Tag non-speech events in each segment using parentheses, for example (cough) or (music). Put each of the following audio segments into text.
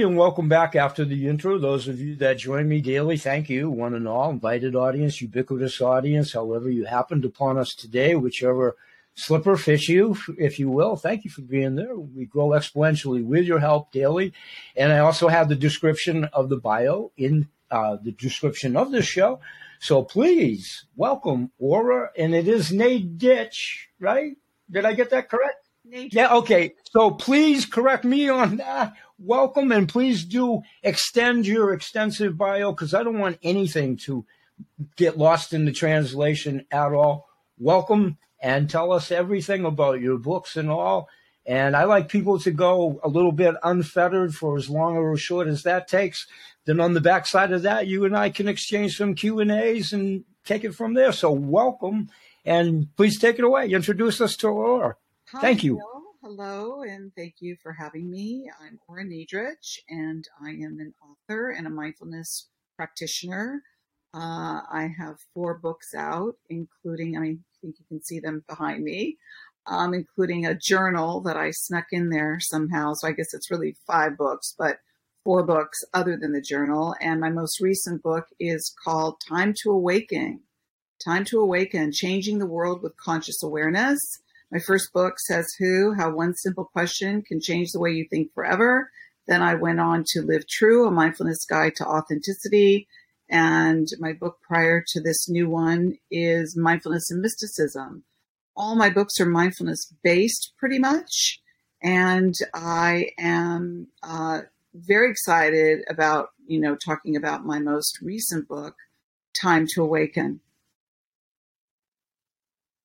and welcome back after the intro. Those of you that join me daily, thank you, one and all, invited audience, ubiquitous audience, however you happened upon us today, whichever slipper fits you, if you will. Thank you for being there. We grow exponentially with your help daily. And I also have the description of the bio in uh, the description of this show. So please welcome Ora, and it is Nate Ditch, right? Did I get that correct? Nate. Yeah, okay. So please correct me on that. Welcome, and please do extend your extensive bio because I don't want anything to get lost in the translation at all. Welcome and tell us everything about your books and all. And I like people to go a little bit unfettered for as long or as short as that takes. Then on the backside of that, you and I can exchange some Q and A's and take it from there. So welcome, and please take it away. Introduce us to Ora. Hi, thank you. Hello. Hello, and thank you for having me. I'm Ora Nadrich, and I am an author and a mindfulness practitioner. Uh, I have four books out, including, I mean, I think you can see them behind me, um, including a journal that I snuck in there somehow. So I guess it's really five books, but four books other than the journal. And my most recent book is called Time to Awaken. Time to Awaken Changing the World with Conscious Awareness. My first book says Who, How One Simple Question Can Change the Way You Think Forever. Then I went on to Live True, a mindfulness guide to authenticity. And my book prior to this new one is Mindfulness and Mysticism. All my books are mindfulness based pretty much. And I am uh, very excited about, you know, talking about my most recent book, Time to Awaken.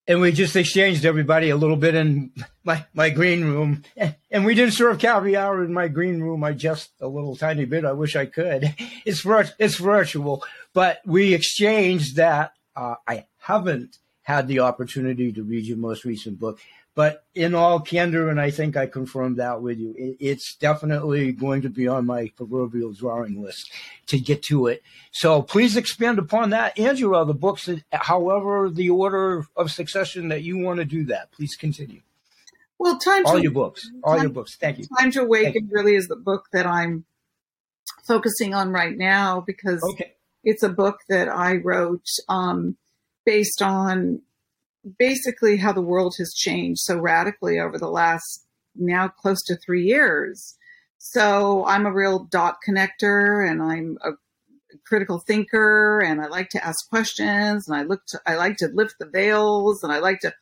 And we just exchanged everybody a little bit in my, my green room. And we didn't serve caviar in my green room. I just a little tiny bit. I wish I could. (laughs) It's, it's virtual. But we exchanged that. Uh, I haven't had the opportunity to read your most recent book. But in all candor, and I think I confirmed that with you, it's definitely going to be on my proverbial drawing list to get to it. So please expand upon that. Angela, the books, however, the order of succession that you want to do that, please continue. Well, time all to, your books, all time, your books. Thank you. Time to Awaken really is the book that I'm focusing on right now because okay. it's a book that I wrote um, based on basically how the world has changed so radically over the last now close to three years. So I'm a real dot connector and I'm a critical thinker and I like to ask questions and I look to, I like to lift the veils and I like to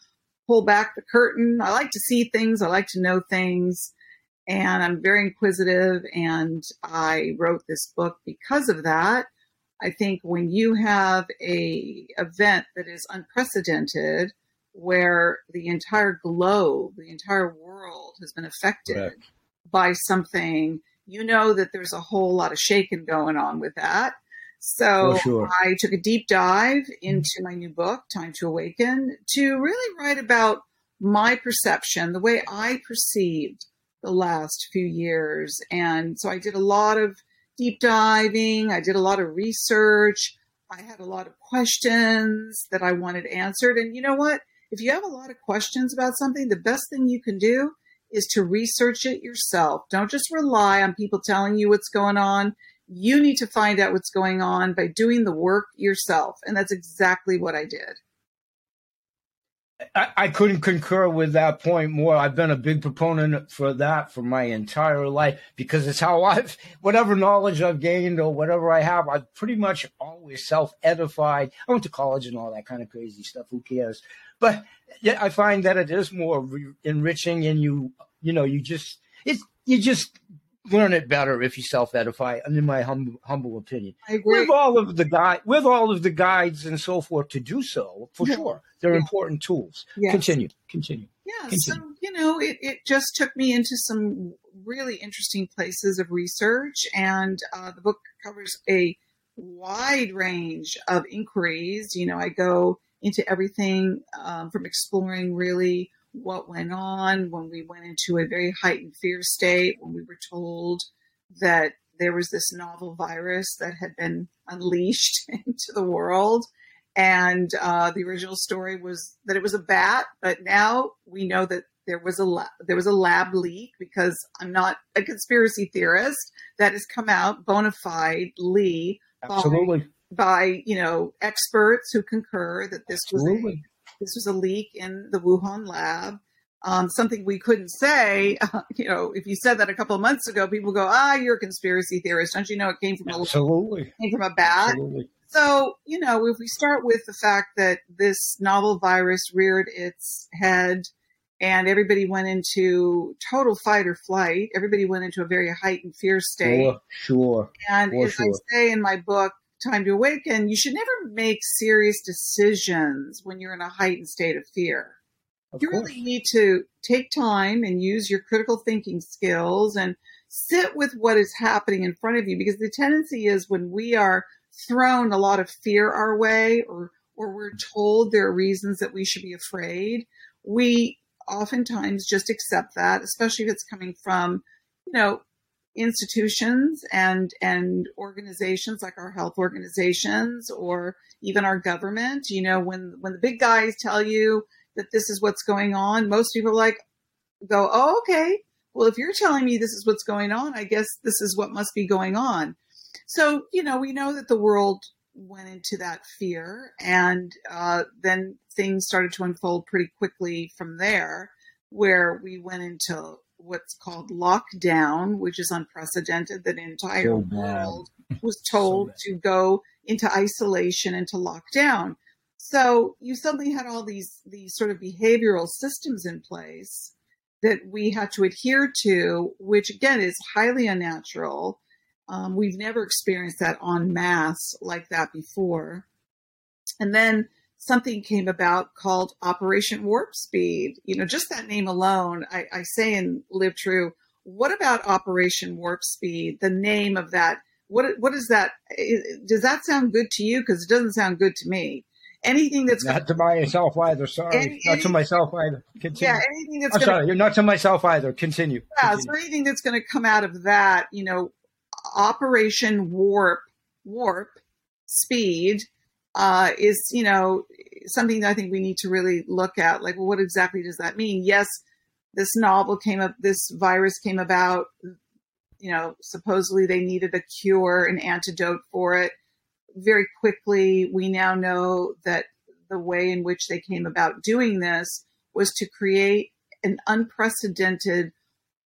pull back the curtain. I like to see things. I like to know things and I'm very inquisitive and I wrote this book because of that. I think when you have a event that is unprecedented, where the entire globe, the entire world has been affected Correct. by something, you know that there's a whole lot of shaking going on with that. So sure. I took a deep dive into my new book, Time to Awaken, to really write about my perception, the way I perceived the last few years. And so I did a lot of deep diving, I did a lot of research. I had a lot of questions that I wanted answered. And you know what? If you have a lot of questions about something, the best thing you can do is to research it yourself. Don't just rely on people telling you what's going on. You need to find out what's going on by doing the work yourself. And that's exactly what I did. I, I, couldn't concur with that point more. I've been a big proponent for that for my entire life because it's how I've, whatever knowledge I've gained or whatever I have, I've pretty much always self edified. I went to college and all that kind of crazy stuff. Who cares? But yeah, I find that it is more re- enriching and you, you know, you just, it's, you just learn it better if you self-edify, in my humble, humble opinion. With all of the guide, with all of the guides and so forth to do so, for yeah. sure, they're yeah. important tools. Yes. Continue, continue. Yeah, continue. so you know, it, it just took me into some really interesting places of research, and uh, the book covers a wide range of inquiries. You know, I go into everything um, from exploring really what went on when we went into a very heightened fear state, when we were told that there was this novel virus that had been unleashed (laughs) into the world. And uh, the original story was that it was a bat, but now we know that there was a la- there was a lab leak because I'm not a conspiracy theorist that has come out bona fide absolutely by, by you know experts who concur that this absolutely. was this was a leak in the Wuhan lab. Um, something we couldn't say, uh, (laughs) you know, if you said that a couple of months ago, people go, "Ah, you're a conspiracy theorist." Don't you know it came from absolutely a, came from a bat? Absolutely. So, you know, if we start with the fact that this novel virus reared its head and everybody went into total fight or flight, everybody went into a very heightened fear state. Sure, sure. And For as sure. I say in my book, Time to Awaken, you should never make serious decisions when you're in a heightened state of fear. Of you course. really need to take time and use your critical thinking skills and sit with what is happening in front of you because the tendency is when we are thrown a lot of fear our way or or we're mm-hmm. told there are reasons that we should be afraid, we oftentimes just accept that, especially if it's coming from, you know, institutions and and organizations like our health organizations or even our government. You know, when when the big guys tell you that this is what's going on, most people like go, "Oh, okay. Well, if you're telling me this is what's going on, I guess this is what must be going on." So, you know, we know that the world went into that fear, and uh, then things started to unfold pretty quickly from there, where we went into what's called lockdown, which is unprecedented. That entire So world (laughs) was told to go into isolation and to lockdown. So you suddenly had all these these sort of behavioral systems in place that we had to adhere to, which again is highly unnatural. Um, we've never experienced that en masse like that before. And then something came about called Operation Warp Speed. You know, just that name alone, I, I say in Live True, what about Operation Warp Speed? The name of that, what what is that? Does that sound good to you? Because it doesn't sound good to me. Anything that's not to myself either. Sorry, Any- not any- to myself either. Continue. yeah, anything that's I'm gonna sorry, you're not to myself either. Continue. Yeah, Continue. so anything that's going to come out of that, you know, Operation Warp, Warp Speed uh, is, you know, something that I think we need to really look at. Like, well, what exactly does that mean? Yes, this novel came up, this virus came about, you know, supposedly they needed a cure, an antidote for it. Very quickly, we now know that the way in which they came about doing this was to create an unprecedented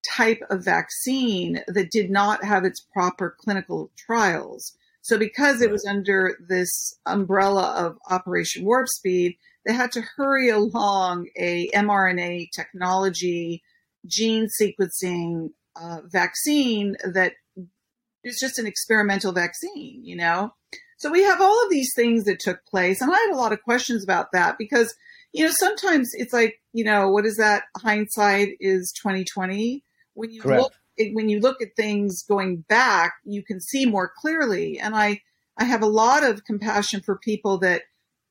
type of vaccine that did not have its proper clinical trials. So, because it was under this umbrella of Operation Warp Speed, they had to hurry along a mRNA technology, gene sequencing uh, vaccine that is just an experimental vaccine, you know? So we have all of these things that took place. And I had a lot of questions about that because, you know, sometimes it's like, you know, what is that? Hindsight is 2020. When you Correct. look when you look at things going back, you can see more clearly. And I, I have a lot of compassion for people that,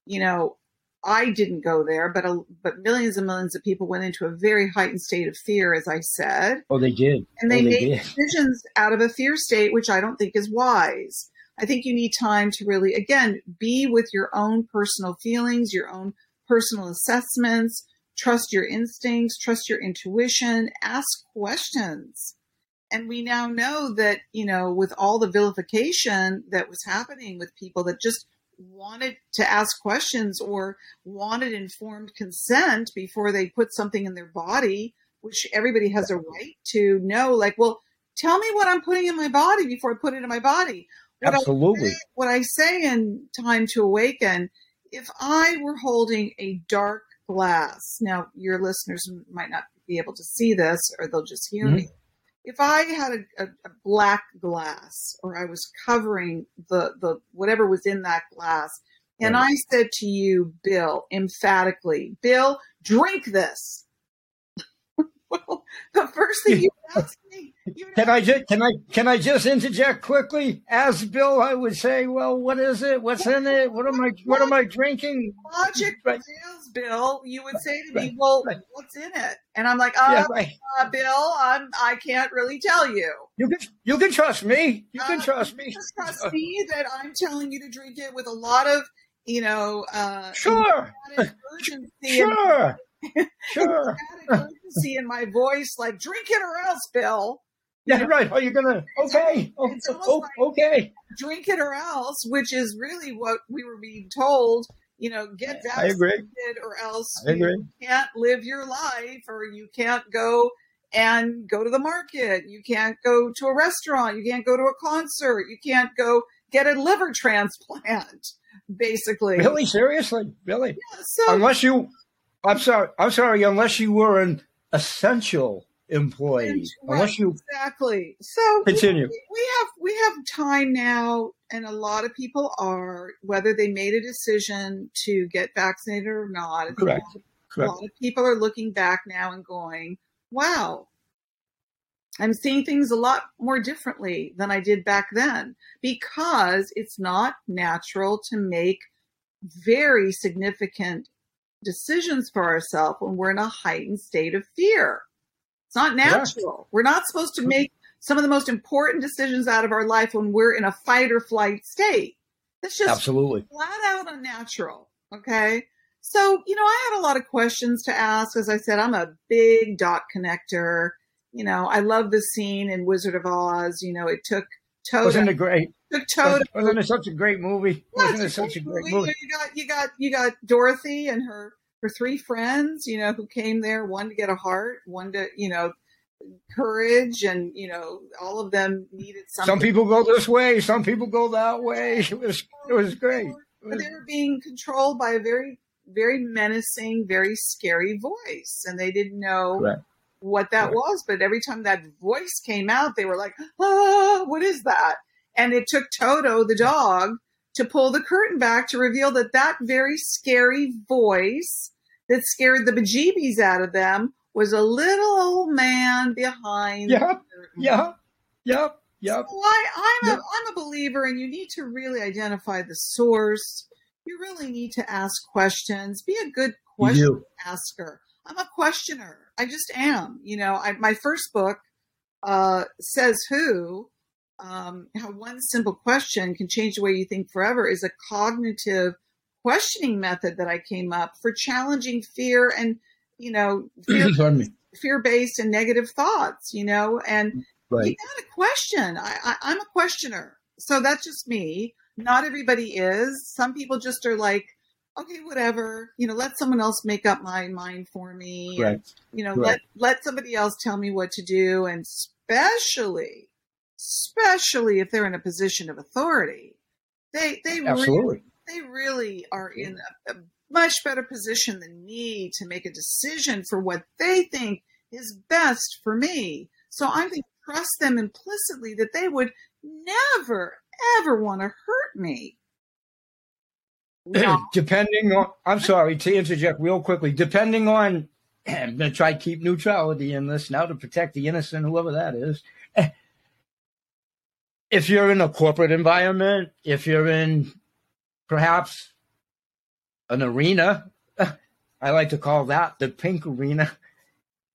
you know, I didn't go there, but a, but millions and millions of people went into a very heightened state of fear, as I said, Oh, they did. and they oh, made did. decisions out of a fear state, which I don't think is wise. I think you need time to really, again, be with your own personal feelings, your own personal assessments, trust your instincts, trust your intuition, ask questions. And we now know that, you know, with all the vilification that was happening with people that just wanted to ask questions or wanted informed consent before they put something in their body, which everybody has a right to know, like, well, tell me what I'm putting in my body before I put it in my body. What I Absolutely. what I say in Time to Awaken, if I were holding a dark glass, now your listeners might not be able to see this or they'll just hear Mhm. me. If I had a, a, a black glass or I was covering the, the whatever was in that glass, and Right. I said to you, Bill, emphatically, Bill, drink this. Well, the first thing you asked me, you Can I just can I can I just interject quickly? As Bill, I would say, well, what is it? What's in it? What am I what am I drinking? logic Right. prevails, Bill, you would say to me. "Well, Right. what's in it?" And I'm like, "Uh, Yeah, right. uh, Bill, I'm I can't really tell you. You can you can trust me. You can Uh, trust me. Trust (laughs) me that I'm telling you to drink it with a lot of, you know, uh, Sure, urgency sure. Sure. (laughs) urgency in my voice, like drink it or else, Bill. Yeah, right. Are you gonna? Okay, oh, oh, like okay. Drink it or else, which is really what we were being told. You know, get vaccinated or else you can't live your life, or you can't go and go to the market. You can't go to a restaurant. You can't go to a concert. You can't go get a liver (laughs) transplant. Basically, really, seriously, really. Yeah, so, unless you, I'm sorry, I'm sorry, unless you were an essential employee, right, unless you exactly. So continue. We, we have we have time now, and a lot of people are whether they made a decision to get vaccinated or not. Correct. A lot, Correct. A lot of people are looking back now and going, "Wow, I'm seeing things a lot more differently than I did back then because it's not natural to make very significant decisions for ourselves when we're in a heightened state of fear. It's not natural. We're not supposed to make some of the most important decisions out of our life when we're in a fight or flight state. That's just absolutely flat out unnatural. Okay. So, you know, I had a lot of questions to ask. As I said, I'm a big dot connector. You know, I love the scene in Wizard of Oz. You know, it took Toto. Wasn't it great? Toto. Wasn't it such a great movie? Wasn't it such a great movie? You got you got you got Dorothy and her her three friends, you know, who came there, one to get a heart, one to, you know, courage and, you know, all of them needed something. Some people go this way, some people go that way. It was it was great. But they were being controlled by a very, very menacing, very scary voice. And they didn't know what that Correct. was. But every time that voice came out, they were like, ah, what is that? And it took Toto, the dog, to pull the curtain back to reveal that that very scary voice that scared the bejeebies out of them was a little old man behind. Yep, yep, yep, yep. So I, I'm yep. a I'm a believer, and you need to really identify the source. You really need to ask questions. Be a good question asker. I'm a questioner. I just am. You know, I, my first book uh, says who um, how one simple question can change the way you think forever is a cognitive questioning method that I came up for challenging fear and, you know, (clears throat) fear based and negative thoughts, you know, and right. you got a question. I, I, I'm a questioner. So that's just me. Not everybody is. Some people just are like, okay, whatever, you know, let someone else make up my mind for me. Right. And, you know, right. let, let somebody else tell me what to do. And especially especially if they're in a position of authority. They they Absolutely. really they really are in a, a much better position than me to make a decision for what they think is best for me. So I'm going to trust them implicitly that they would never ever want to hurt me. (clears throat) No. Depending on, I'm sorry to interject real quickly. Depending on, (clears throat) I'm going to try to keep neutrality in this now to protect the innocent, whoever that is if you're in a corporate environment, if you're in perhaps an arena, (laughs) I like to call that the pink arena. (clears throat)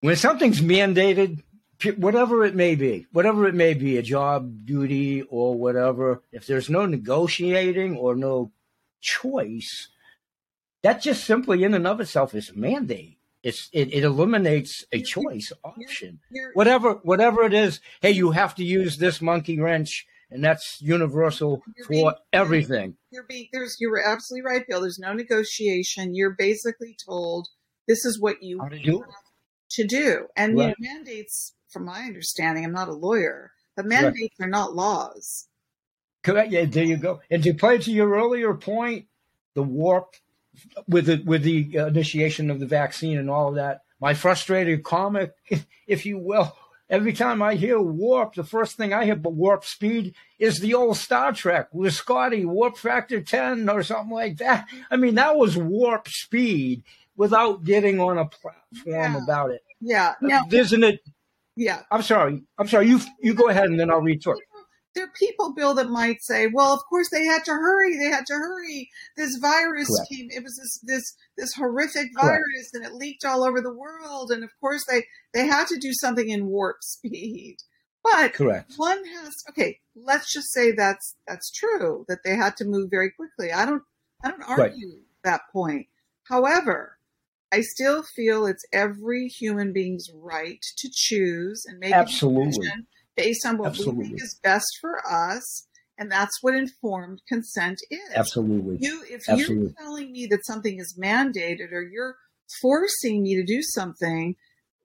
when something's mandated, whatever it may be, whatever it may be, a job duty or whatever, if there's no negotiating or no choice, that just simply in and of itself is a mandate. It's it, it eliminates a choice option. You're, you're, whatever whatever it is, hey, you have to use this monkey wrench, and that's universal for being, everything. You're being there's you were absolutely right, Bill. There's no negotiation. You're basically told this is what you have do. to do, and right. you know, mandates. From my understanding, I'm not a lawyer, but mandates right. are not laws. Correct. Yeah, there you go. And to play to your earlier point, the warp with the with the initiation of the vaccine and all of that. My frustrated comic, if you will, every time I hear warp, the first thing I hear but warp speed is the old Star Trek with Scotty, warp factor 10 or something like that. I mean, that was warp speed without getting on a platform yeah. about it. Yeah. Now, Isn't it? Yeah. I'm sorry. I'm sorry. You you go ahead and then I'll retort there are people, Bill, that might say, "Well, of course they had to hurry. They had to hurry. This virus Correct. came. It was this this this horrific virus, Correct. and it leaked all over the world. And of course they they had to do something in warp speed. But Correct. one has okay. Let's just say that's that's true that they had to move very quickly. I don't I don't argue right. that point. However, I still feel it's every human being's right to choose and make Absolutely. a decision based on what Absolutely. we think is best for us. And that's what informed consent is. Absolutely. You, if Absolutely. you're telling me that something is mandated or you're forcing me to do something,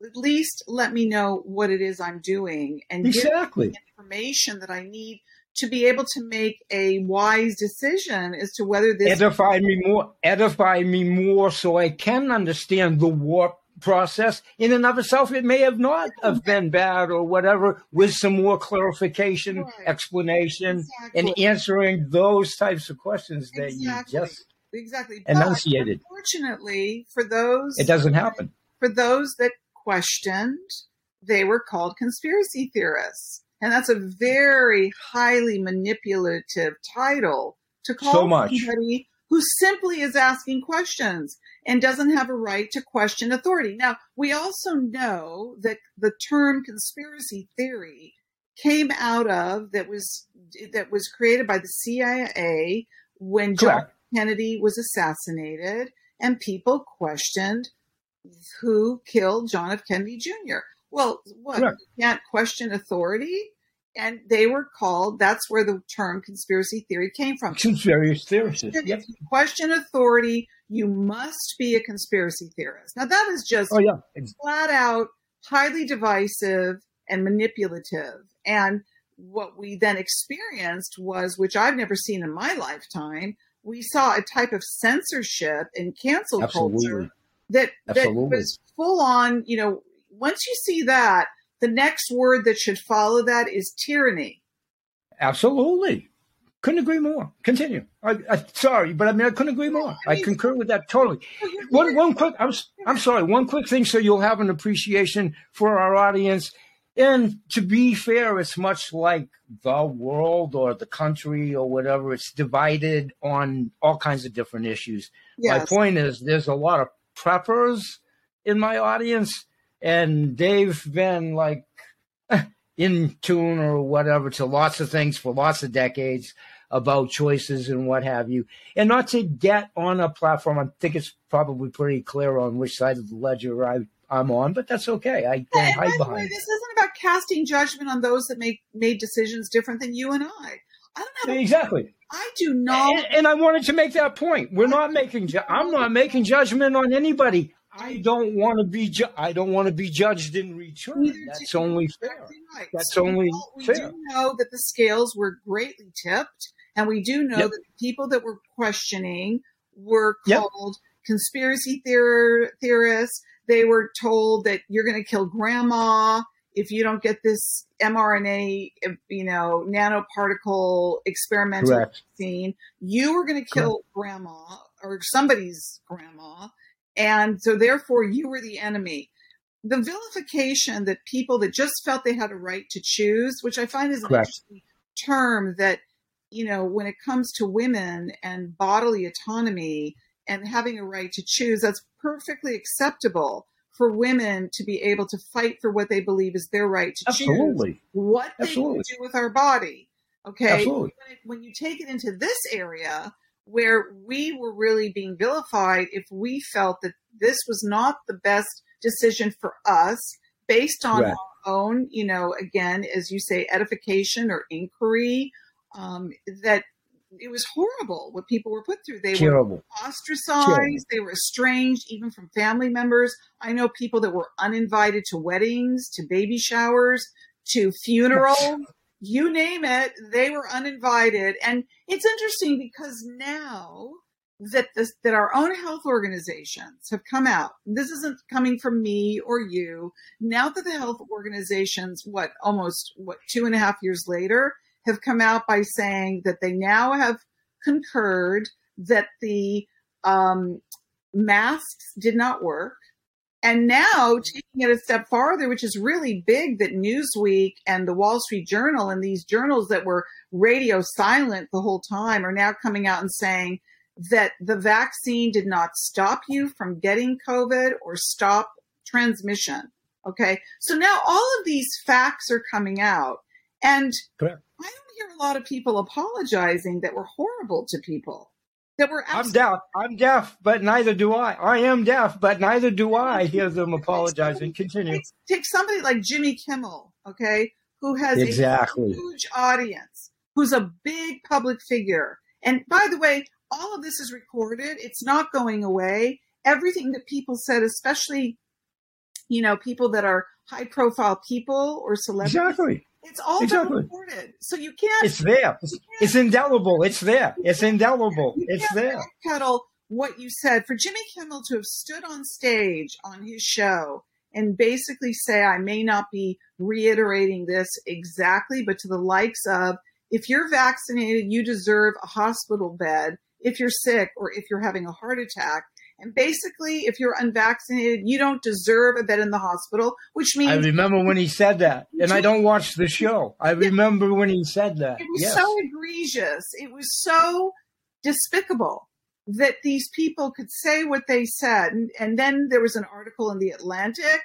at least let me know what it is I'm doing and exactly information that I need to be able to make a wise decision as to whether this edify me more edify me more so I can understand the warp process in and of itself it may have not have been bad or whatever with some more clarification right. explanation exactly. and answering those types of questions that exactly. you just exactly enunciated but unfortunately for those it doesn't happen for those that questioned they were called conspiracy theorists and that's a very highly manipulative title to call so much. somebody who simply is asking questions and doesn't have a right to question authority. Now, we also know that the term conspiracy theory came out of that was that was created by the CIA when Correct. John Kennedy was assassinated and people questioned who killed John F. Kennedy Jr. Well, what? Correct. You can't question authority? And they were called, that's where the term conspiracy theory came from. Conspiracy theorists. Yep. If you question authority, you must be a conspiracy theorist. Now, that is just oh, yeah. flat out highly divisive and manipulative. And what we then experienced was, which I've never seen in my lifetime, we saw a type of censorship and cancel Absolutely. culture that, that was full on, you know, once you see that, the next word that should follow that is tyranny. Absolutely. Couldn't agree more. Continue. I, I, sorry, but I mean, I couldn't agree more. I, mean, I concur with that totally. One, one quick, I'm, I'm sorry, one quick thing so you'll have an appreciation for our audience. And to be fair, it's much like the world or the country or whatever. It's divided on all kinds of different issues. Yes. My point is, there's a lot of preppers in my audience and they've been like (laughs) in tune or whatever to lots of things for lots of decades about choices and what have you. And not to get on a platform, I think it's probably pretty clear on which side of the ledger I, am on, but that's okay. I don't hide behind. Way, this isn't about casting judgment on those that make made decisions different than you and I. I don't have exactly. I do not. And, and, I wanted to make that point. We're not making. Ju- I'm not making judgment on anybody. I don't want to be. Ju- I don't want to be judged in return. That's only fair. Right. That's so only we fair. We do know that the scales were greatly tipped, and we do know yep. that the people that were questioning were called yep. conspiracy theor- theorists. They were told that you're going to kill grandma if you don't get this mRNA, eh, you know, nanoparticle experimental Correct. vaccine. You were going to kill Correct. grandma or somebody's grandma and so therefore you were the enemy. The vilification that people that just felt they had a right to choose, which I find is an interesting term that, you know, when it comes to women and bodily autonomy and having a right to choose, that's perfectly acceptable for women to be able to fight for what they believe is their right to Absolutely. choose what Absolutely. they do with our body. Okay. Absolutely. When, it, when you take it into this area, where we were really being vilified if we felt that this was not the best decision for us based on right. our own, you know, again, as you say, edification or inquiry, um, that it was horrible what people were put through. They Terrible. were ostracized, Terrible. they were estranged even from family members. I know people that were uninvited to weddings, to baby showers, to funerals you name it, they were uninvited. And it's interesting because now that this, that our own health organizations have come out. This isn't coming from me or you. Now that the health organizations, what almost what two and a half years later, have come out by saying that they now have concurred that the um, masks did not work, and now taking it a step farther, which is really big that Newsweek and the Wall Street Journal and these journals that were radio silent the whole time are now coming out and saying that the vaccine did not stop you from getting COVID or stop transmission. Okay. So now all of these facts are coming out. And Correct. I don't hear a lot of people apologizing that were horrible to people. That were I'm deaf. I'm deaf, but neither do I. I am deaf, but neither do I hear them apologizing. Continue. Take, take somebody like Jimmy Kimmel, okay, who has exactly. a huge audience, who's a big public figure. And by the way, all of this is recorded. It's not going away. Everything that people said, especially, you know, people that are high profile people or celebrities. Exactly. It's all exactly. recorded. So you can't. It's there. It's, it's indelible. It's there. It's indelible. It's there. Kettle, what you said for Jimmy Kimmel to have stood on stage on his show and basically say, I may not be reiterating this exactly, but to the likes of, if you're vaccinated, you deserve a hospital bed if you're sick or if you're having a heart attack. And basically, if you're unvaccinated, you don't deserve a bed in the hospital, which means. I remember when he said that, (laughs) and I don't watch the show. I remember when he said that. It was yes. so egregious. It was so despicable that these people could say what they said. And, and then there was an article in the Atlantic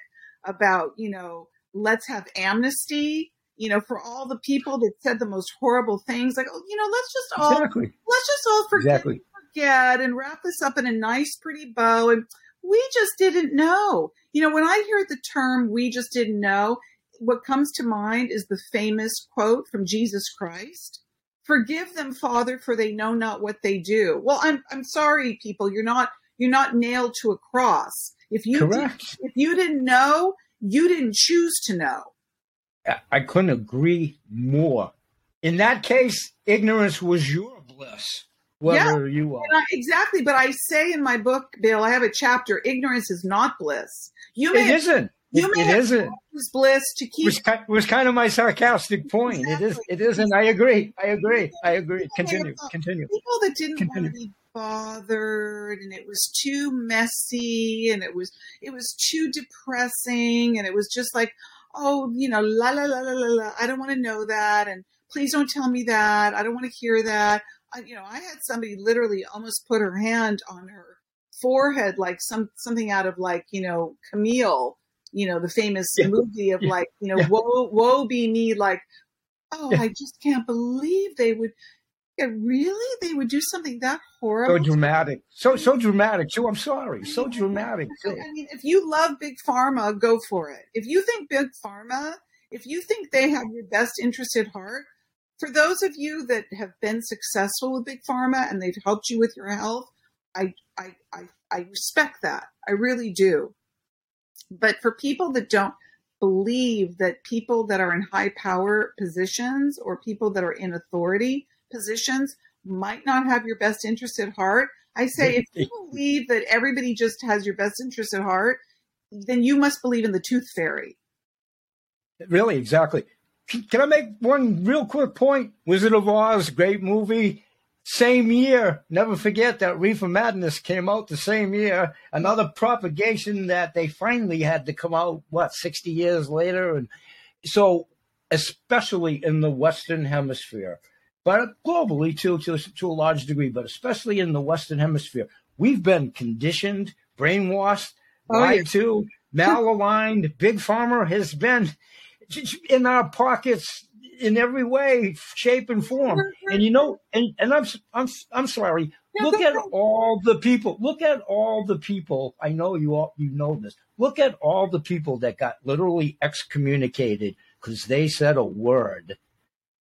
about, you know, let's have amnesty you know, for all the people that said the most horrible things, like, oh, you know, let's just all exactly. let's just all forget, exactly. And wrap this up in a nice, pretty bow. And we just didn't know. You know, when I hear the term "we just didn't know," what comes to mind is the famous quote from Jesus Christ: "Forgive them, Father, for they know not what they do." Well, I'm I'm sorry, people. You're not you're not nailed to a cross. If you did, if you didn't know, you didn't choose to know I couldn't agree more. In that case, ignorance was your bliss, whether yeah, you are. I, exactly. But I say in my book, Bill, I have a chapter, ignorance is not bliss. You may it isn't. You may it isn't. bliss to keep. Was, was kind of my sarcastic point. Exactly. It is. It isn't. I agree. I agree. I agree. Continue. Continue. People that didn't Continue. want to be bothered, and it was too messy, and it was it was too depressing, and it was just like, oh, you know, la la la la la la. I don't want to know that, and please don't tell me that. I don't want to hear that. You know, I had somebody literally almost put her hand on her forehead, like some something out of like you know Camille, you know, the famous yeah. movie of yeah. like you know, yeah. woe woe be me, like, oh, I just can't believe they would yeah, really? They would do something that horrible? So dramatic. So so dramatic too. I'm sorry. So dramatic too. I mean, if you love Big Pharma, go for it. If you think Big Pharma, if you think they have your best interest at heart, for those of you that have been successful with Big Pharma and they've helped you with your health, I I I, I respect that. I really do. But for people that don't believe that people that are in high power positions or people that are in authority positions might not have your best interest at heart. I say if you (laughs) believe that everybody just has your best interest at heart, then you must believe in the tooth fairy. Really, exactly. Can I make one real quick point? Wizard of Oz, great movie. Same year, never forget that Reefer Madness came out the same year. Another propagation that they finally had to come out, what, 60 years later? And so, especially in the Western Hemisphere, but globally too, to, to a large degree, but especially in the Western Hemisphere, we've been conditioned, brainwashed, oh, lied yeah. to, (laughs) malaligned. Big Pharma has been in our pockets in every way, shape, and form. Mm-hmm. And you know, and, and I'm I'm I'm sorry. Look at all the people. Look at all the people. I know you all you know this. Look at all the people that got literally excommunicated because they said a word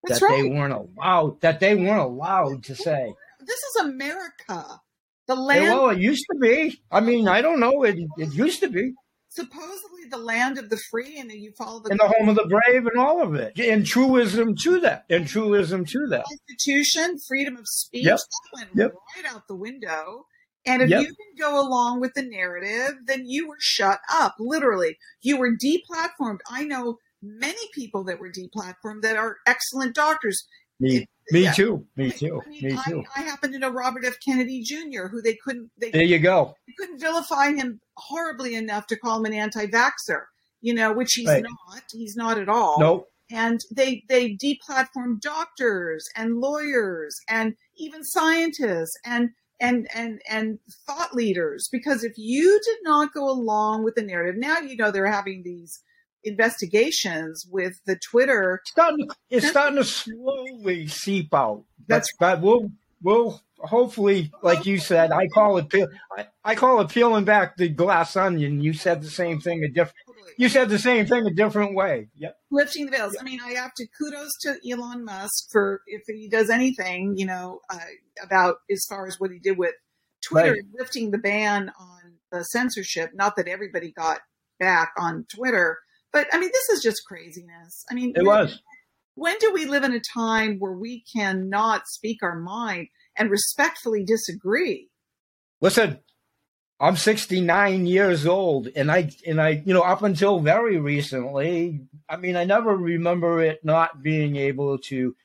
that right. they weren't allowed that they weren't allowed to say. This is America, the land. well, it used to be. I mean, I don't know. It it used to be supposedly the land of the free, and you follow the and the home of the brave, and all of it, and truism to that, and truism to that. Constitution, freedom of speech, yep. went yep. right out the window. And if yep. you can go along with the narrative, then you were shut up. Literally, you were deplatformed. I know many people that were deplatformed that are excellent doctors. Me, me yeah. too. Me too. I mean, me too. I, I, happen to know Robert F. Kennedy Jr., who they couldn't. They, there you go. They couldn't vilify him horribly enough to call him an anti-vaxer. You know, which he's right. not. He's not at all. Nope. And they they deplatformed doctors and lawyers and even scientists and and and and thought leaders because if you did not go along with the narrative, now you know they're having these investigations with the Twitter. It's starting, it's starting to slowly seep out. That's right. We'll well, hopefully, like you said, I call it peel, I, I, call it peeling back the glass onion. You said the same thing a different. You said the same thing a different way. Yep. Lifting the veils. Yep. I mean, I have to kudos to Elon Musk for if he does anything, you know, uh, about as far as what he did with Twitter, right. lifting the ban on the censorship. Not that everybody got back on Twitter, but I mean, this is just craziness. I mean, it was when do we live in a time where we cannot speak our mind and respectfully disagree? Listen, I'm 69 years old, and I and I, you know, up until very recently, I mean, I never remember it not being able to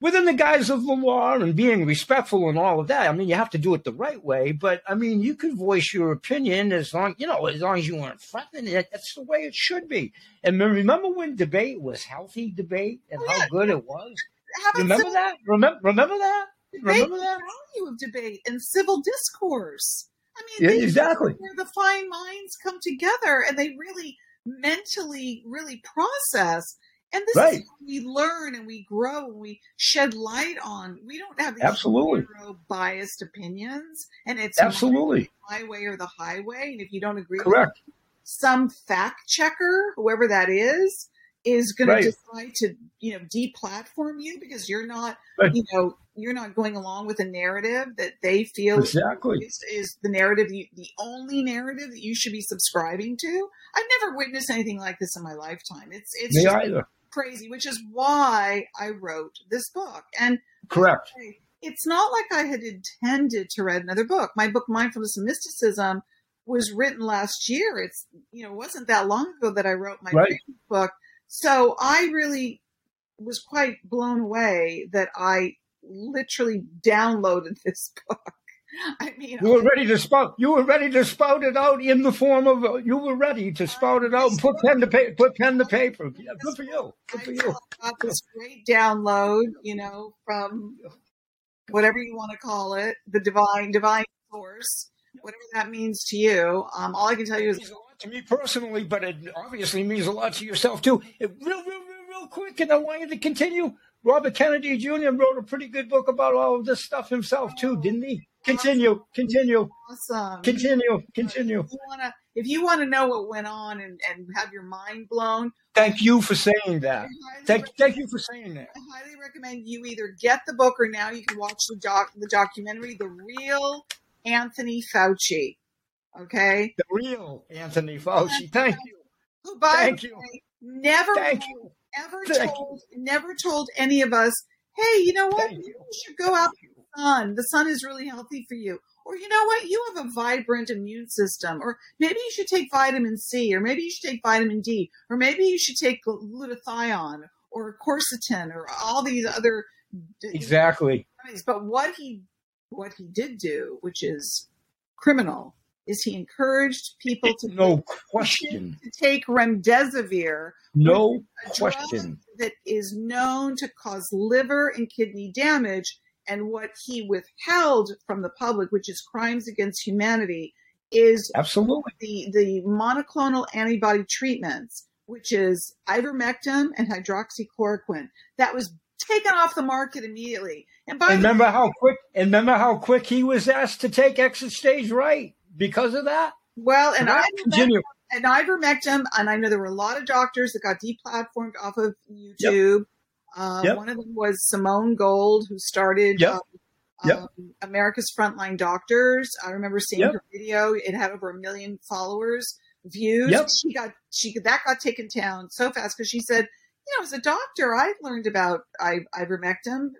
within the guise of the law and being respectful and all of that. I mean, you have to do it the right way, but I mean, you could voice your opinion as long, you know, as long as you weren't threatening it. That's the way it should be. And remember when debate was healthy debate and oh, yeah. how good it was? Remember that? Remember, remember that? Remember that? value of debate and civil discourse. I mean, yeah, exactly. Where the fine minds come together and they really mentally really process and this right. is we learn and we grow and we shed light on. We don't have absolutely biased opinions, and it's absolutely my way or the highway. And if you don't agree, correct. With some fact checker, whoever that is, is going right. to decide to you know deplatform you because you're not right. you know you're not going along with a narrative that they feel exactly is, is the narrative you, the only narrative that you should be subscribing to. I've never witnessed anything like this in my lifetime. It's it's me either crazy, which is why I wrote this book. And correct. It's not like I had intended to write another book. My book, Mindfulness and Mysticism, was written last year. It's you know, it wasn't that long ago that I wrote my right. book. So I really was quite blown away that I literally downloaded (laughs) this book. (laughs) I mean, you were ready to spout. You were ready to spout it out in the form of. You were ready to spout it out and put pen to paper. Put pen to paper. Yeah, good for you. Good for you. Got this great download, you know, from whatever you want to call it, the divine, divine source, whatever that means to you. Um, all I can tell you is it means a lot to me personally, but it obviously means a lot to yourself too. It, real, real, real, real quick, and I want you to continue. Robert Kennedy Jr. wrote a pretty good book about all of this stuff himself too, didn't he? Continue, continue. Awesome. Continue, continue. If you wanna, if you want to know what went on and, and have your mind blown, thank you for saying that. Thank, thank you for saying that. I highly recommend you either get the book or now you can watch the doc, the documentary, The Real Anthony Fauci. Okay, the real Anthony Fauci. Thank you. Who, by thank you. Way, never, thank you. ever thank told, you. never told any of us, hey, you know what? You. you should go out sun. The sun is really healthy for you. Or you know what? You have a vibrant immune system. Or maybe you should take vitamin C. Or maybe you should take vitamin D. Or maybe you should take glutathione or quercetin or all these other exactly. But what he what he did do, which is criminal, is he encouraged people to no question to take remdesivir, no question, that is known to cause liver and kidney damage and what he withheld from the public, which is crimes against humanity, is absolutely the the monoclonal antibody treatments, which is ivermectin and hydroxychloroquine. That was taken off the market immediately. And by and remember way, how quick and remember how quick he was asked to take exit stage right because of that. Well, and I continue. And ivermectin, and I know there were a lot of doctors that got deplatformed off of YouTube. Yep uh, yep. One of them was Simone Gold, who started yep. Um, yep. Um, America's Frontline Doctors. I remember seeing her video; it had over a million followers, views. She got she that got taken down so fast because she said, you know, as a doctor, I learned about I, ivermectin.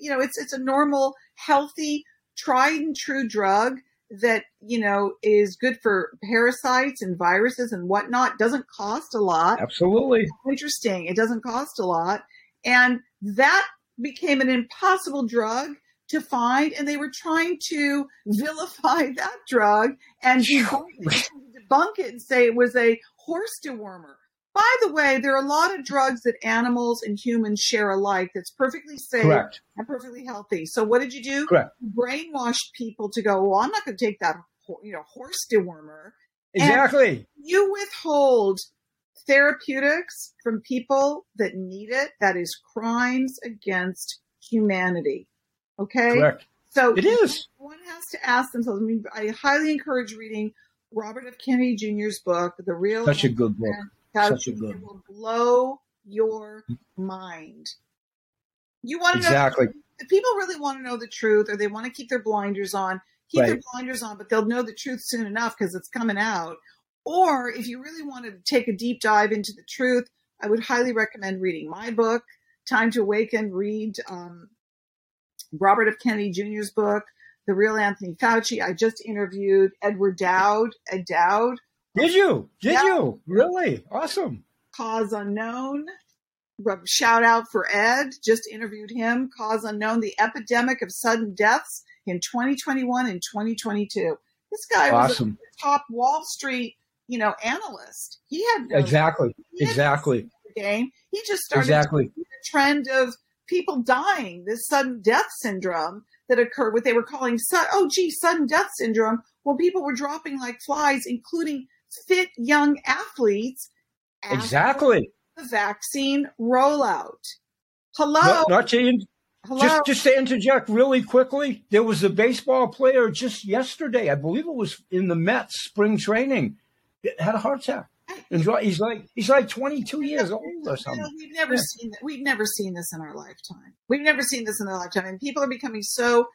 You know, it's it's a normal, healthy, tried and true drug that you know is good for parasites and viruses and whatnot. Doesn't cost a lot. Absolutely interesting. It doesn't cost a lot and that became an impossible drug to find. And they were trying to vilify (laughs) that drug and debunk it and say it was a horse dewormer. By the way, there are a lot of drugs that animals and humans share alike that's perfectly safe Correct. and perfectly healthy. So what did you do? Correct. Brainwash people to go, well, I'm not going to take that you know horse dewormer. Exactly. And you withhold therapeutics from people that need it, that is crimes against humanity. Okay. Correct. So it is. One has to ask themselves. I mean, I highly encourage reading Robert F. Kennedy Jr.'s book, The Real. Such a good book. Such a good. It will blow your mind. You want to exactly. know if people really want to know the truth, or they want to keep their blinders on, keep right. their blinders on, but they'll know the truth soon enough because it's coming out. Or if you really wanted to take a deep dive into the truth, I would highly recommend reading my book, Time to Awaken. Read um, Robert F. Kennedy Jr.'s book, The Real Anthony Fauci. I just interviewed Edward Dowd. Ed Dowd. Did you? Did yeah. you? Really? Awesome. Cause Unknown. Shout out for Ed. Just interviewed him. Cause Unknown. The epidemic of sudden deaths in 2021 and 2022. This guy awesome. was a top Wall Street, you know, analyst. He had exactly, he exactly game. He just started exactly the trend of people dying, this sudden death syndrome that occurred. What they were calling, oh, gee, sudden death syndrome. Well, people were dropping like flies, including fit young athletes. Exactly. The vaccine rollout. Hello. Not, not to in, Hello? Just, just to interject really quickly, there was a baseball player just yesterday. I believe it was in the Mets spring training. Had a heart attack. He's like he's like 22 years old or (laughs) something. we've never yeah. seen that. We've never seen this in our lifetime. We've never seen this in our lifetime, and people are becoming so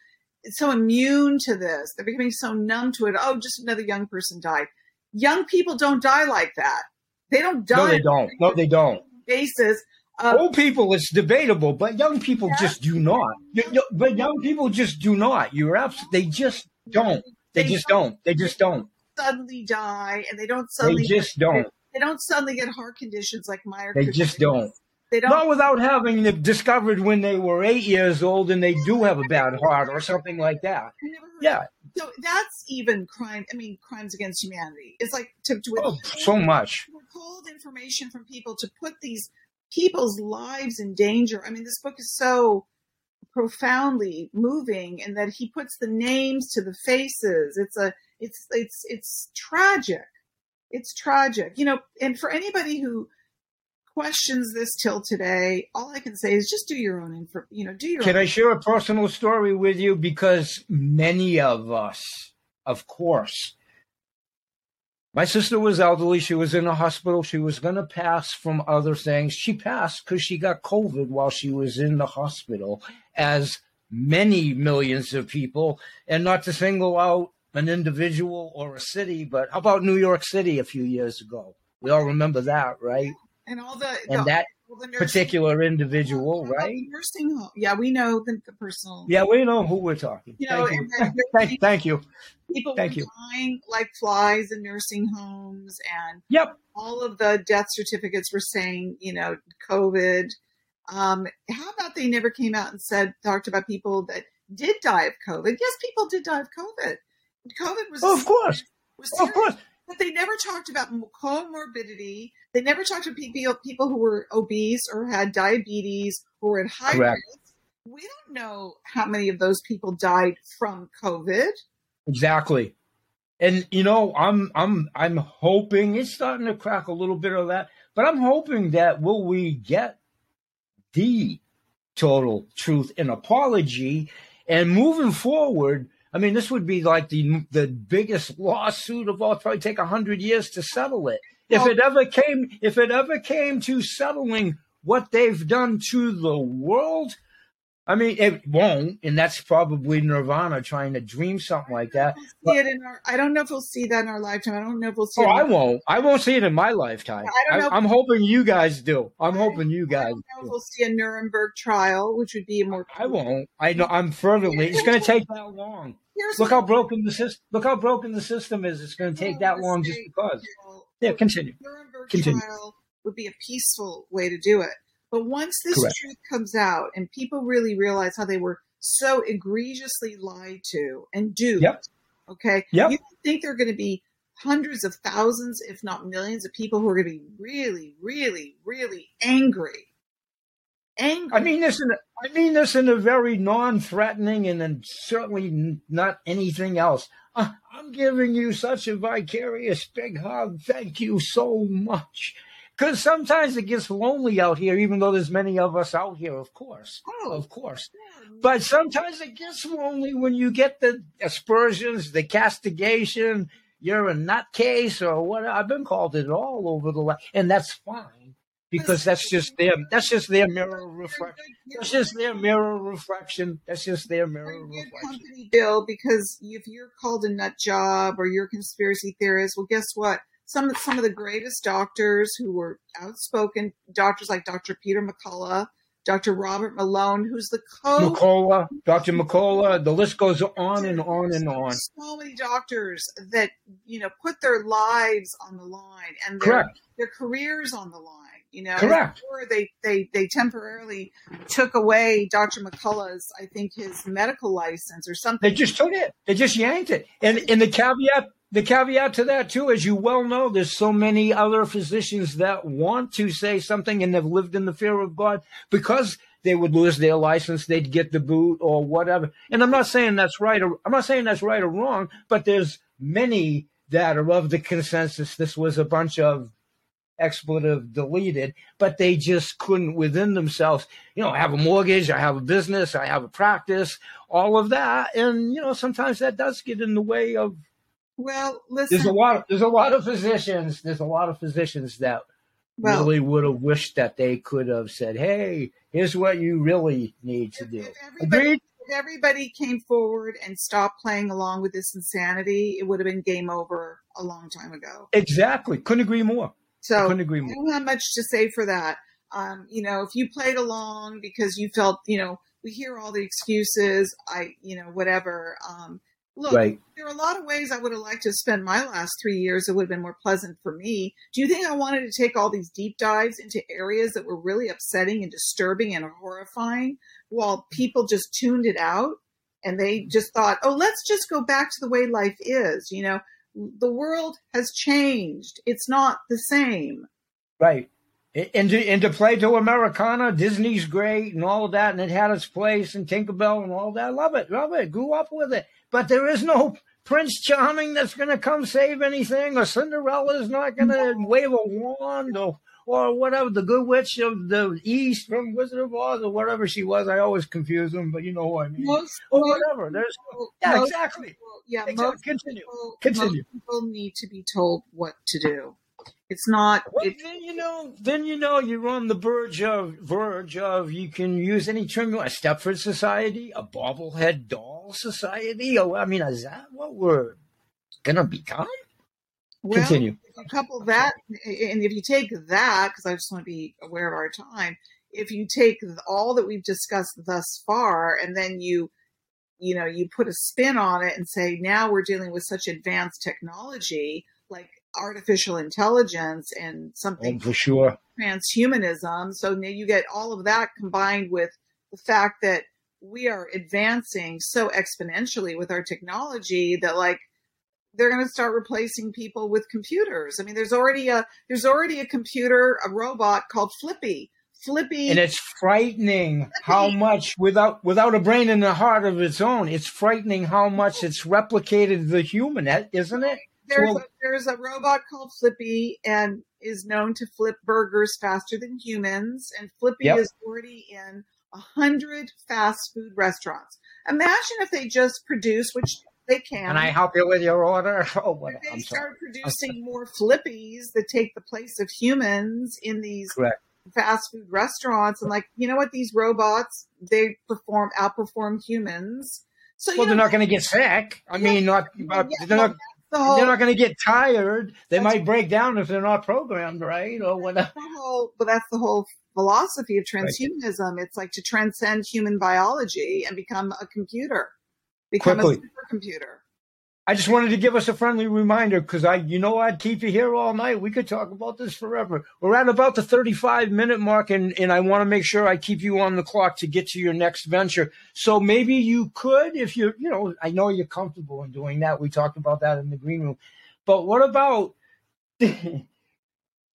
so immune to this. They're becoming so numb to it. Oh, just another young person died. Young people don't die like that. They don't die. No, they don't. No, they don't. Basis. Of, Old people, it's debatable, but young people yeah. just do not. You, you, but young people just do not. You're absolutely. They just don't. They, they just don't. don't. They just don't suddenly die, and they don't suddenly. They just don't. They don't suddenly get heart conditions like Meyer. They just don't. They don't. Not without having discovered when they were eight years old and they do have a bad heart or something like that. Yeah. So that's even crime. I mean, crimes against humanity. It's like to, to oh, so much withhold information from people to put these people's lives in danger. I mean, this book is so profoundly moving and that he puts the names to the faces. It's a it's it's it's tragic. It's tragic. You know, and for anybody who questions this till today, all I can say is just do your own info, you know, do your Can own. I share a personal story with you because many of us, of course, my sister was elderly. She was in a hospital. She was going to pass from other things. She passed because she got COVID while she was in the hospital, as many millions of people, and not to single out an individual or a city, but how about New York City a few years ago? We all remember that, right? And all the and the, that particular individual, right? Nursing home. Yeah, we know the, the personal. Yeah, we know who we're talking. You know, thank, you. (laughs) thank, thank, you. People thank you. dying like flies in nursing homes, and yep, all of the death certificates were saying, you know, COVID. Um, how about they never came out and said talked about people that did die of COVID? Yes, people did die of COVID. COVID oh, was. Oh, of course. Was of course. But they never talked about comorbidity. They never talked to people people who were obese or had diabetes or were at high Correct. risk. We don't know how many of those people died from COVID. Exactly. And you know, I'm I'm I'm hoping it's starting to crack a little bit of that, but I'm hoping that will we get the total truth and apology and moving forward I mean, this would be like the the biggest lawsuit of all. Probably take a hundred years to settle it. If it ever came, if it ever came to settling what they've done to the world, I mean, it won't, and that's probably Nirvana trying to dream something like that. But, our, I don't know if we'll see that in our lifetime. I don't know if we'll see. Oh, I won't. I won't see it in my lifetime. I don't know. I, am hoping you guys do. I'm hoping you guys. I don't know if we'll see a Nuremberg trial, which would be a more. I won't. I know. I'm fervently. It's going to take that long. Here's look how broken the system. Look how broken the system is. It's going to take that long just because. Yeah, continue. Nuremberg continue. trial would be a peaceful way to do it. But once this Correct. truth comes out and people really realize how they were so egregiously lied to and duped, yep. okay, yep. you think there are going to be hundreds of thousands, if not millions, of people who are going to be really, really, really angry. Angry. I mean this in a, I mean this in a very non-threatening and then certainly not anything else. Uh, I'm giving you such a vicarious big hug. Thank you so much because sometimes it gets lonely out here, even though there's many of us out here, of course, oh, of course. But sometimes it gets lonely when you get the aspersions, the castigation. You're a nutcase or what? I've been called it all over the land, and that's fine because that's just their that's just their mirror reflection. That's just their mirror reflection. That's just their mirror reflection. Bill, because if you're called a nut job or you're a conspiracy theorist, well, guess what? Some some of the greatest doctors who were outspoken doctors like Dr. Peter McCullough, Dr. Robert Malone, who's the co McCullough, Dr. McCullough, the list goes on and on and on. So many doctors that you know put their lives on the line and their Correct. their careers on the line you know, correct. they, they they temporarily took away Dr. McCullough's, I think, his medical license or something. They just took it. They just yanked it. And and the caveat the caveat to that too, as you well know, there's so many other physicians that want to say something and have lived in the fear of God because they would lose their license, they'd get the boot or whatever. And I'm not saying that's right or I'm not saying that's right or wrong, but there's many that are of the consensus this was a bunch of expletive deleted, but they just couldn't within themselves, you know, I have a mortgage, I have a business, I have a practice, all of that. And, you know, sometimes that does get in the way of well listen there's a lot of, there's a lot of physicians, there's a lot of physicians that well, really would have wished that they could have said, Hey, here's what you really need to do. If everybody, if everybody came forward and stopped playing along with this insanity, it would have been game over a long time ago. Exactly. Couldn't agree more. So I, couldn't agree more. I don't have much to say for that. Um, you know, if you played along because you felt, you know, we hear all the excuses, I, you know, whatever. Um, look, right. there are a lot of ways I would have liked to spend my last three years. It would have been more pleasant for me. Do you think I wanted to take all these deep dives into areas that were really upsetting and disturbing and horrifying while people just tuned it out? And they mm-hmm. just thought, oh, let's just go back to the way life is. You know, the world has changed. It's not the same. Right. And to, and to play to Americana, Disney's great and all of that, and it had its place, and Tinkerbell and all that. Love it, love it. Grew up with it. But there is no Prince Charming that's going to come save anything, or Cinderella's not going to wave a wand, or or whatever, the good witch of the east from Wizard of Oz or whatever she was. I always confuse them, but you know what I mean. Most, or whatever. There's yeah, exactly. People, yeah, exactly. most continue. People, continue. Most people need to be told what to do. It's not. Well, then you know. Then you know you're on the verge of verge of. You can use any term you want. A Stepford Society, a bobblehead doll society. Oh, I mean, is that what we're gonna become? Well, Continue. If you couple that, and if you take that, because I just want to be aware of our time, if you take all that we've discussed thus far, and then you, you know, you put a spin on it and say, now we're dealing with such advanced technology, like artificial intelligence and something oh, for sure transhumanism. So now you get all of that combined with the fact that we are advancing so exponentially with our technology that like they're going to start replacing people with computers. I mean, there's already a there's already a computer, a robot called Flippy. Flippy, and it's frightening Flippy. how much without without a brain and a heart of its own. It's frightening how much it's replicated the human, eh, isn't it? There's well, a, there's a robot called Flippy and is known to flip burgers faster than humans, and Flippy yep. is already in a hundred fast food restaurants. Imagine if they just produce, which they can. Can I help you with your order? (laughs) Oh, what? They I'm start sorry. producing more flippies that take the place of humans in these Correct. fast food restaurants, and like you know what, these robots they perform outperform humans. So well, know, they're not going to get sick. I yeah, mean, not yeah, they're not. The they're not going to get tired. They might break down if they're not programmed right or whatever. Whole, but that's the whole philosophy of transhumanism. Right. It's like to transcend human biology and become a computer become Quickly. a supercomputer. I just wanted to give us a friendly reminder because I, you know, I'd keep you here all night. We could talk about this forever. We're at about the 35 minute mark, and, and I want to make sure I keep you on the clock to get to your next venture. So maybe you could, if you're, you know, I know you're comfortable in doing that. We talked about that in the green room. But what about (laughs)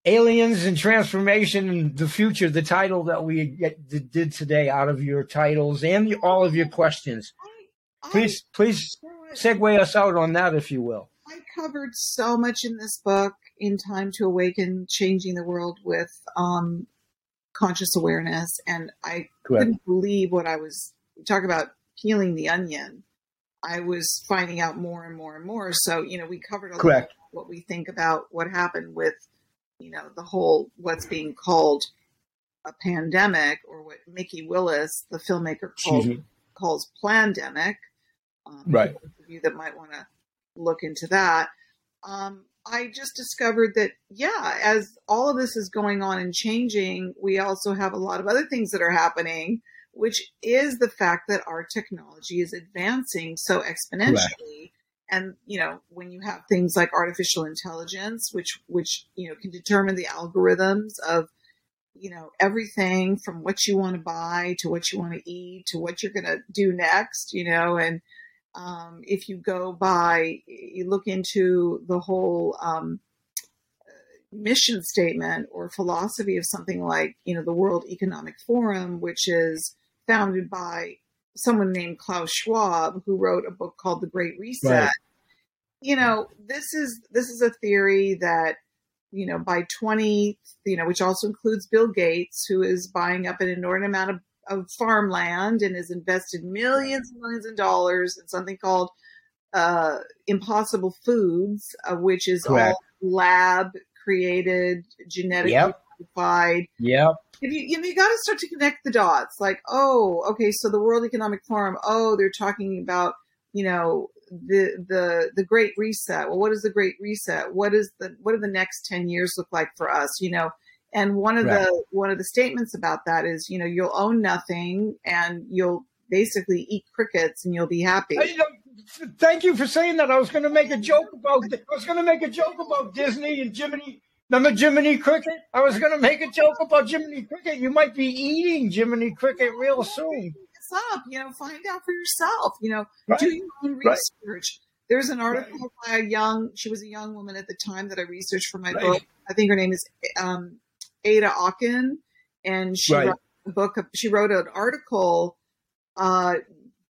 aliens and transformation and the future, the title that we did today out of your titles and all of your questions? Please, please segue us out on that, if you will. I covered so much in this book, in Time to Awaken, Changing the World with um, Conscious Awareness. And I Correct. couldn't believe what I was talk about peeling the onion. I was finding out more and more and more. So, you know, we covered a Correct. lot what we think about what happened with, you know, the whole what's being called a pandemic or what Mikki Willis, the filmmaker, called, calls Plandemic. Um, right. You that might want to look into that. Um, I just discovered that, yeah, as all of this is going on and changing, we also have a lot of other things that are happening, which is the fact that our technology is advancing so exponentially. Correct. And you know, when you have things like artificial intelligence, which which you know can determine the algorithms of you know everything from what you want to buy to what you want to eat to what you're going to do next, you know, and um, if you go by, you look into the whole um, mission statement or philosophy of something like, you know, the World Economic Forum, which is founded by someone named Klaus Schwab, who wrote a book called The Great Reset. Right. You know, this is this is a theory that you know by 20 you know which also includes bill gates who is buying up an inordinate amount of of farmland and has invested millions and millions of dollars in something called uh, Impossible Foods, uh, which is Correct. all lab created, genetically yep. modified. Yep. If you, you, know, you got to start to connect the dots. Like, oh, okay, so the World Economic Forum. Oh, they're talking about you know the the the Great Reset. Well, what is the Great Reset? What is the what do the next ten years look like for us? You know, and one of right. the one of the statements about that is, you know, you'll own nothing and you'll basically eat crickets and you'll be happy. thank you for saying that. I was going to make a joke about. I was going to make a joke about Disney and Jiminy. Remember Jiminy Cricket? I was going to make a joke about Jiminy Cricket. You might be eating Jiminy Cricket real soon. This up, you know, find out for yourself. You know, right. do your own research. Right. There's an article right. by a young. She was a young woman at the time that I researched for my book. I think her name is um, Ida Auken, and she right. wrote a book. She wrote an article uh,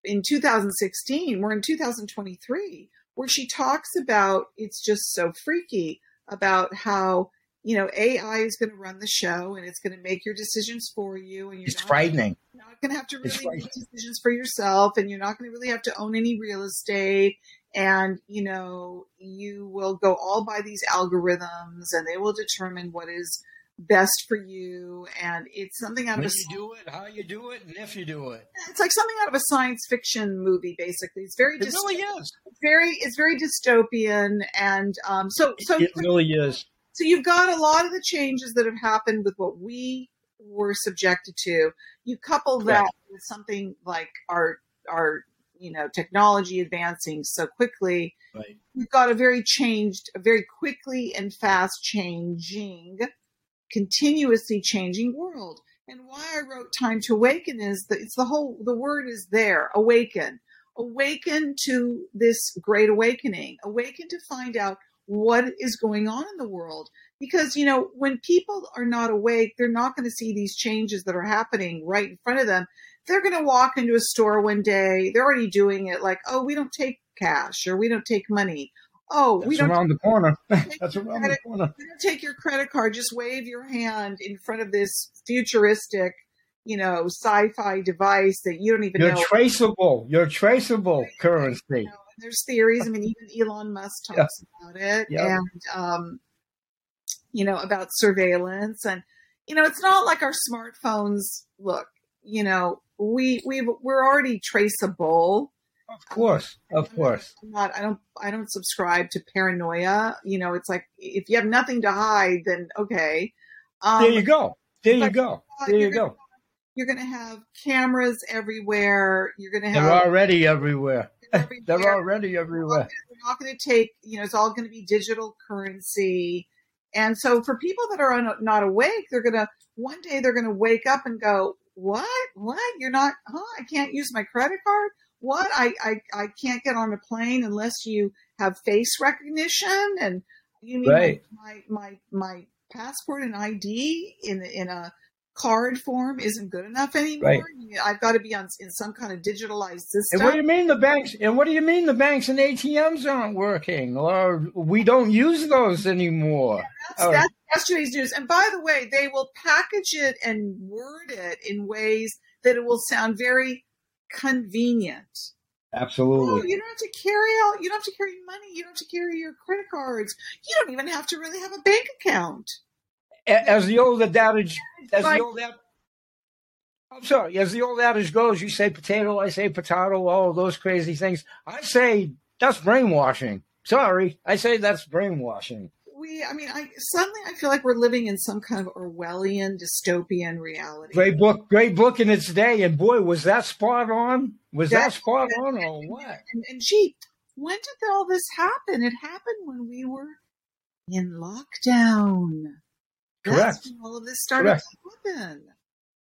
in 2016. We're in 2023, where she talks about it's just so freaky about how you know AI is going to run the show and it's going to make your decisions for you, and you're it's not, frightening. You're not going to have to really make decisions for yourself, and you're not going to really have to own any real estate. And you know, you will go all by these algorithms, and they will determine what is best for you and it's something out when of a you do it how you do it and if you do it. It's like something out of a science fiction movie basically. It's very it really is. very it's very dystopian and um so so it really is. so you've got a lot of the changes that have happened with what we were subjected to. You couple that with something like our our you know technology advancing so quickly. Right. we've got a very changed a very quickly and fast changing continuously changing world. And why I wrote Time to Awaken is that it's the whole, the word is there, awaken. Awaken to this great awakening. Awaken to find out what is going on in the world. Because, you know, when people are not awake, they're not going to see these changes that are happening right in front of them. They're going to walk into a store one day, they're already doing it like, oh, we don't take cash or we don't take money Oh, That's we don't around the corner. (laughs) That's around credit, the corner. don't take your credit card. Just wave your hand in front of this futuristic, you know, sci-fi device that you don't even You're know. traceable. You're traceable currency. You know, there's theories. I mean, even Elon Musk talks yeah. about it, yeah. and um, you know, about surveillance, and you know, it's not like our smartphones. Look, you know, we we we're already traceable of course, of course. I'm not. I don't. I don't subscribe to paranoia. You know, it's like if you have nothing to hide, then okay. Um, there you go. There you go. There you go. You're going to have cameras everywhere. You're going to have. (laughs) They're already everywhere. (laughs) everywhere. They're already everywhere. They're not going to take. You know, it's all going to be digital currency. And so, for people that are un- not awake, they're going to one day they're going to wake up and go, "What? What? You're not? Huh? I can't use my credit card what I, I I can't get on a plane unless you have face recognition and you mean right. my, my my passport and ID in in a card form isn't good enough anymore. Right. I've got to be on in some kind of digitalized system. And what do you mean the banks? And what do you mean the banks and ATMs aren't working, or we don't use those anymore? Yeah, that's, that's yesterday's news. And by the way, they will package it and word it in ways that it will sound very convenient. Absolutely. Oh, you don't have to carry out. You don't have to carry money. You don't have to carry your credit cards. You don't even have to really have a bank account as the old adage, as the old I'm sorry, as the old adage goes, you say potato, I say potato, all those crazy things. I say that's brainwashing. Sorry, I say that's brainwashing. We, I mean, I suddenly I feel like we're living in some kind of Orwellian dystopian reality. Great book, great book in its day, and boy, was that spot on. Was that, that spot on, or what? And, and gee, when did all this happen? It happened when we were in lockdown. Correct. all of this started Correct. to happen.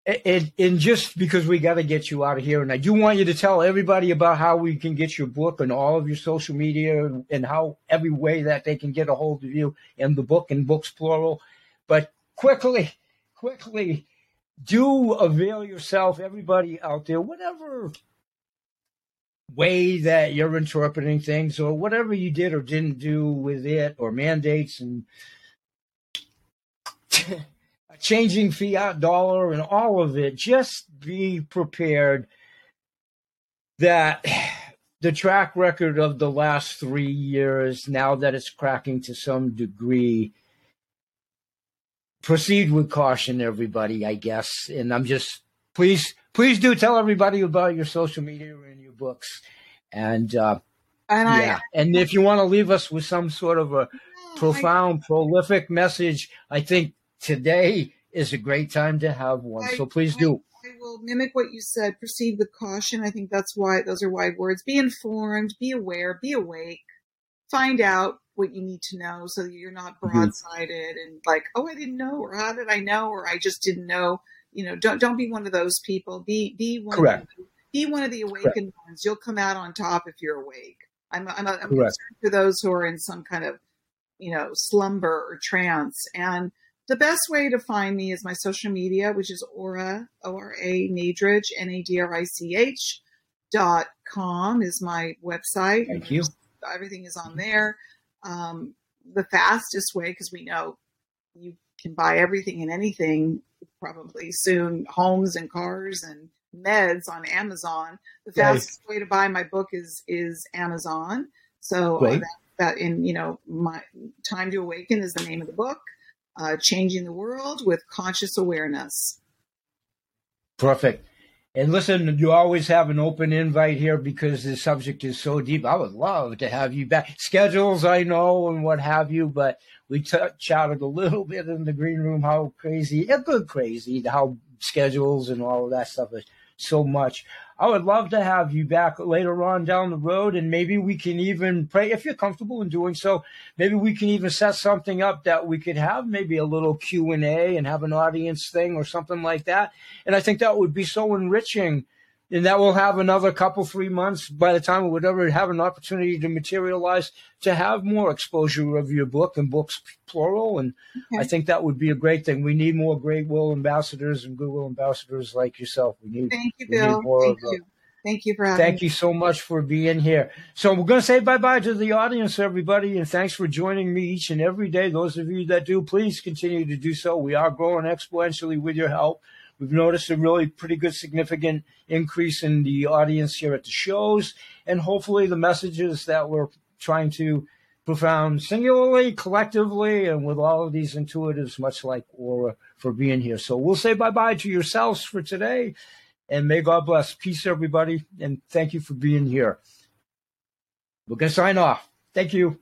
And, and, just because we got to get you out of here, and I do want you to tell everybody about how we can get your book and all of your social media and how every way that they can get a hold of you and the book and books plural. But quickly, quickly, do avail yourself, everybody out there, whatever way that you're interpreting things or whatever you did or didn't do with it or mandates and changing fiat dollar and all of it, just be prepared that the track record of the last three years, now that it's cracking to some degree, proceed with caution, everybody, I guess. And I'm just, please, please do tell everybody about your social media and your books. And, uh, and yeah. I, and if you want to leave us with some sort of a profound, I, prolific message, I think today is a great time to have one. I, so please do. I, I will mimic what you said. Proceed with caution. I think that's why those are wide words. Be informed, be aware, be awake, find out what you need to know so that you're not mm-hmm. broadsided mm-hmm. and like, oh, I didn't know, or how did I know, or I just didn't know. You know, don't don't be one of those people. Be be one. Correct. Of the, be one of the awakened Correct. ones. You'll come out on top if you're awake. I'm I'm, I'm concerned for those who are in some kind of you know slumber or trance and the best way to find me is my social media, which is Ora, O R A Nadrich, N A D R I C H dot com is my website. Thank you. Everything is on there. Um, the fastest way, because we know you can buy everything and anything probably soon, homes and cars and meds on Amazon. The fastest right. way to buy my book is is Amazon. So uh, that, that in you know my time to awaken is the name of the book uh, changing the world with conscious awareness. Perfect. And listen, you always have an open invite here because the subject is so deep. I would love to have you back. Schedules, I know, and what have you, but we t- chatted a little (laughs) bit in the green room how crazy, a good crazy, how schedules and all of that stuff is so much. I would love to have you back later on down the road, and maybe we can even pray if you're comfortable in doing so. Maybe we can even set something up that we could have maybe a little Q and A and have an audience thing or something like that. And I think that would be so enriching and that will have another couple three months by the time it would ever have an opportunity to materialize to have more exposure of your book and books plural and okay. i think that would be a great thing we need more great will ambassadors and goodwill ambassadors like yourself we need thank you bill thank you. Thank you for having Thank me. you so much for being here. So we're going to say bye bye to the audience, everybody, and thanks for joining me each and every day. Those of you that do, please continue to do so. We are growing exponentially with your help. We've noticed a really pretty good significant increase in the audience here at the shows, and hopefully the messages that we're trying to profound singularly, collectively, and with all of these intuitives, much like Ora, for being here. So we'll say bye bye to yourselves for today, and may God bless. Peace, everybody, and thank you for being here. We're going to sign off. Thank you.